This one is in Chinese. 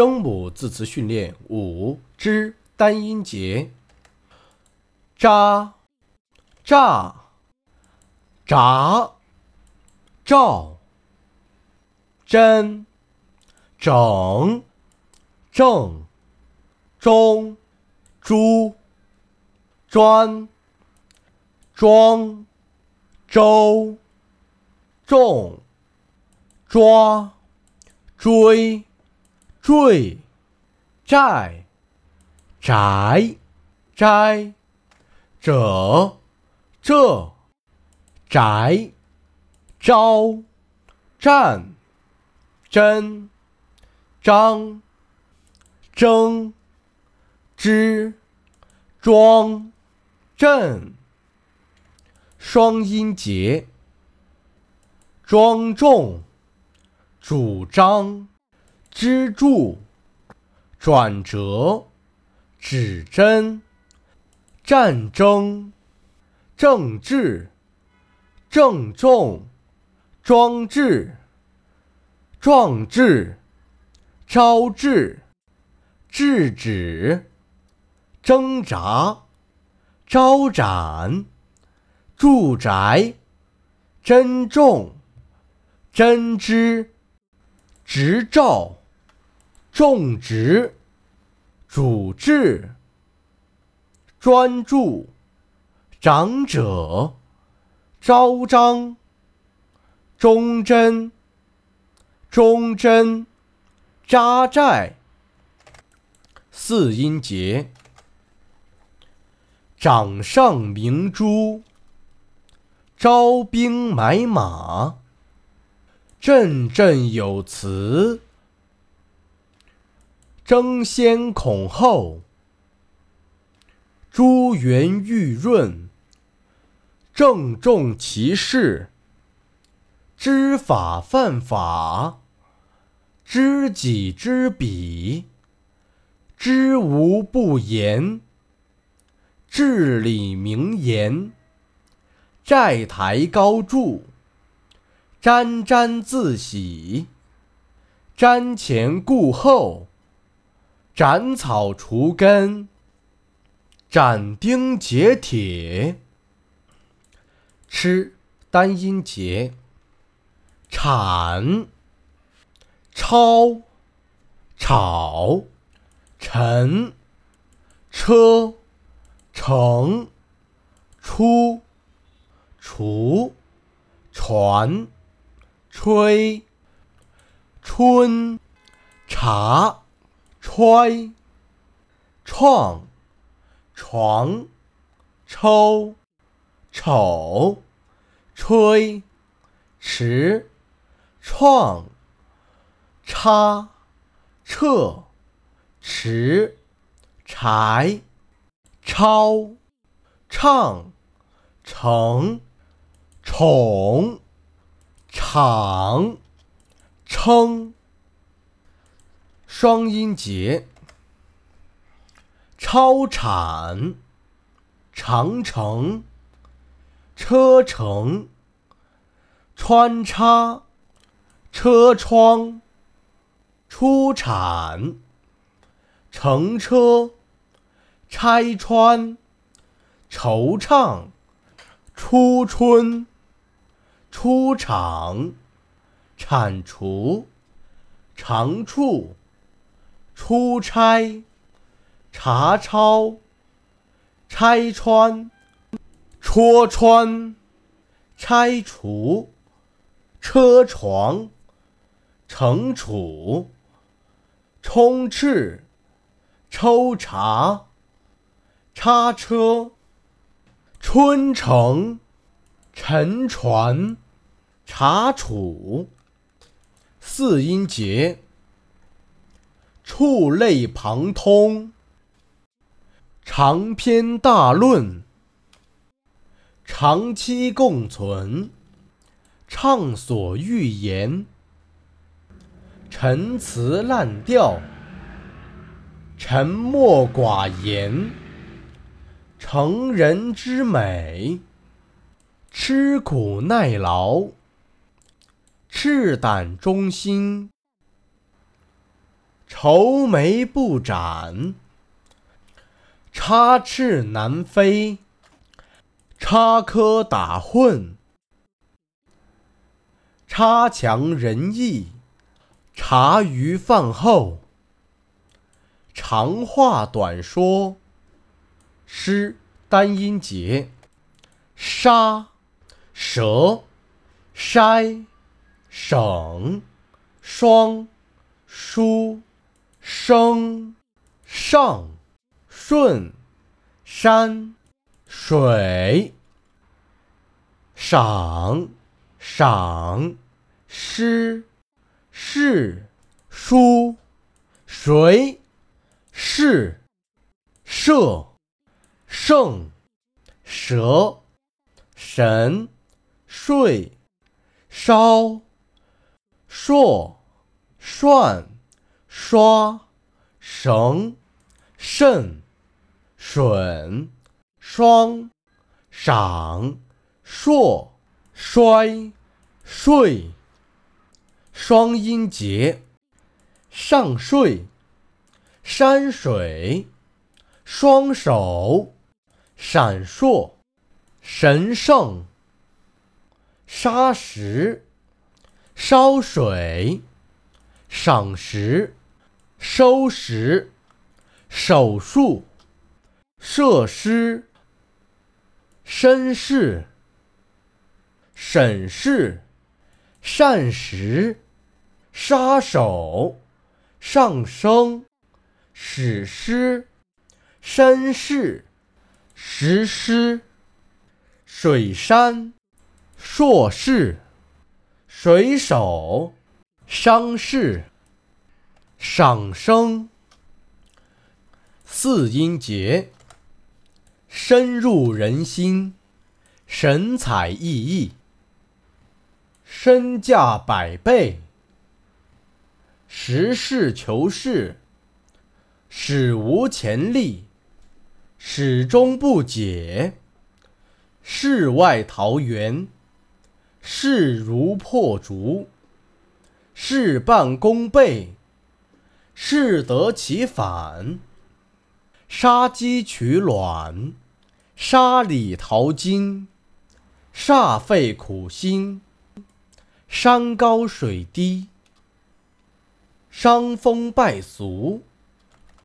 声母字词训练五之单音节：扎、炸、炸、照、真、整、正、中、珠、专、装、周、重、抓、追。坠，债，宅，斋，者，这，宅，招，战，真，张，争，之，庄，镇。双音节，庄重，主张。支柱、转折、指针、战争、政治、郑重、装置、壮志、招致、制止、挣扎、招展、住宅、珍重、针织、执照。种植、主治、专注、长者、招张、忠贞、忠贞、扎寨。四音节：掌上明珠、招兵买马、振振有词。争先恐后，珠圆玉润，郑重其事，知法犯法，知己知彼，知无不言，至理名言，债台高筑，沾沾自喜，瞻前顾后。斩草除根，斩钉截铁。吃单音节：铲、抄、炒、沉、车、乘、出、除、传、吹、春、茶。揣，创，床，抽，丑，吹，迟，创，插，撤，迟，柴，抄，唱，成，宠，场，称。双音节：超产、长城、车程、穿插、车窗、出产、乘车、拆穿、惆怅、初春、出场、铲除、长处。出差、查抄、拆穿、戳穿、拆除、车床、惩处、充斥、抽查、叉车、春城、沉船、查处。四音节。触类旁通，长篇大论，长期共存，畅所欲言，陈词滥调，沉默寡言，成人之美，吃苦耐劳，赤胆忠心。愁眉不展，插翅难飞，插科打诨，差强人意，茶余饭后，长话短说，诗单音节，沙蛇筛省双书。升、上、顺、山、水、赏、赏、诗、是、书、谁、是、射、胜、蛇、神、睡、烧、硕、涮。刷、绳、肾、吮、双、赏、硕、衰、睡。双音节：上睡、山水、双手、闪烁、神圣、砂石、烧水、赏识。收拾，手术，设施，绅士，审视，膳食，杀手，上升，史诗，绅士，实施，水山，硕士，水手，伤势。赏声，四音节，深入人心，神采奕奕，身价百倍，实事求是，史无前例，始终不解，世外桃源，势如破竹，事半功倍。适得其反，杀鸡取卵，沙里淘金，煞费苦心，山高水低，伤风败俗。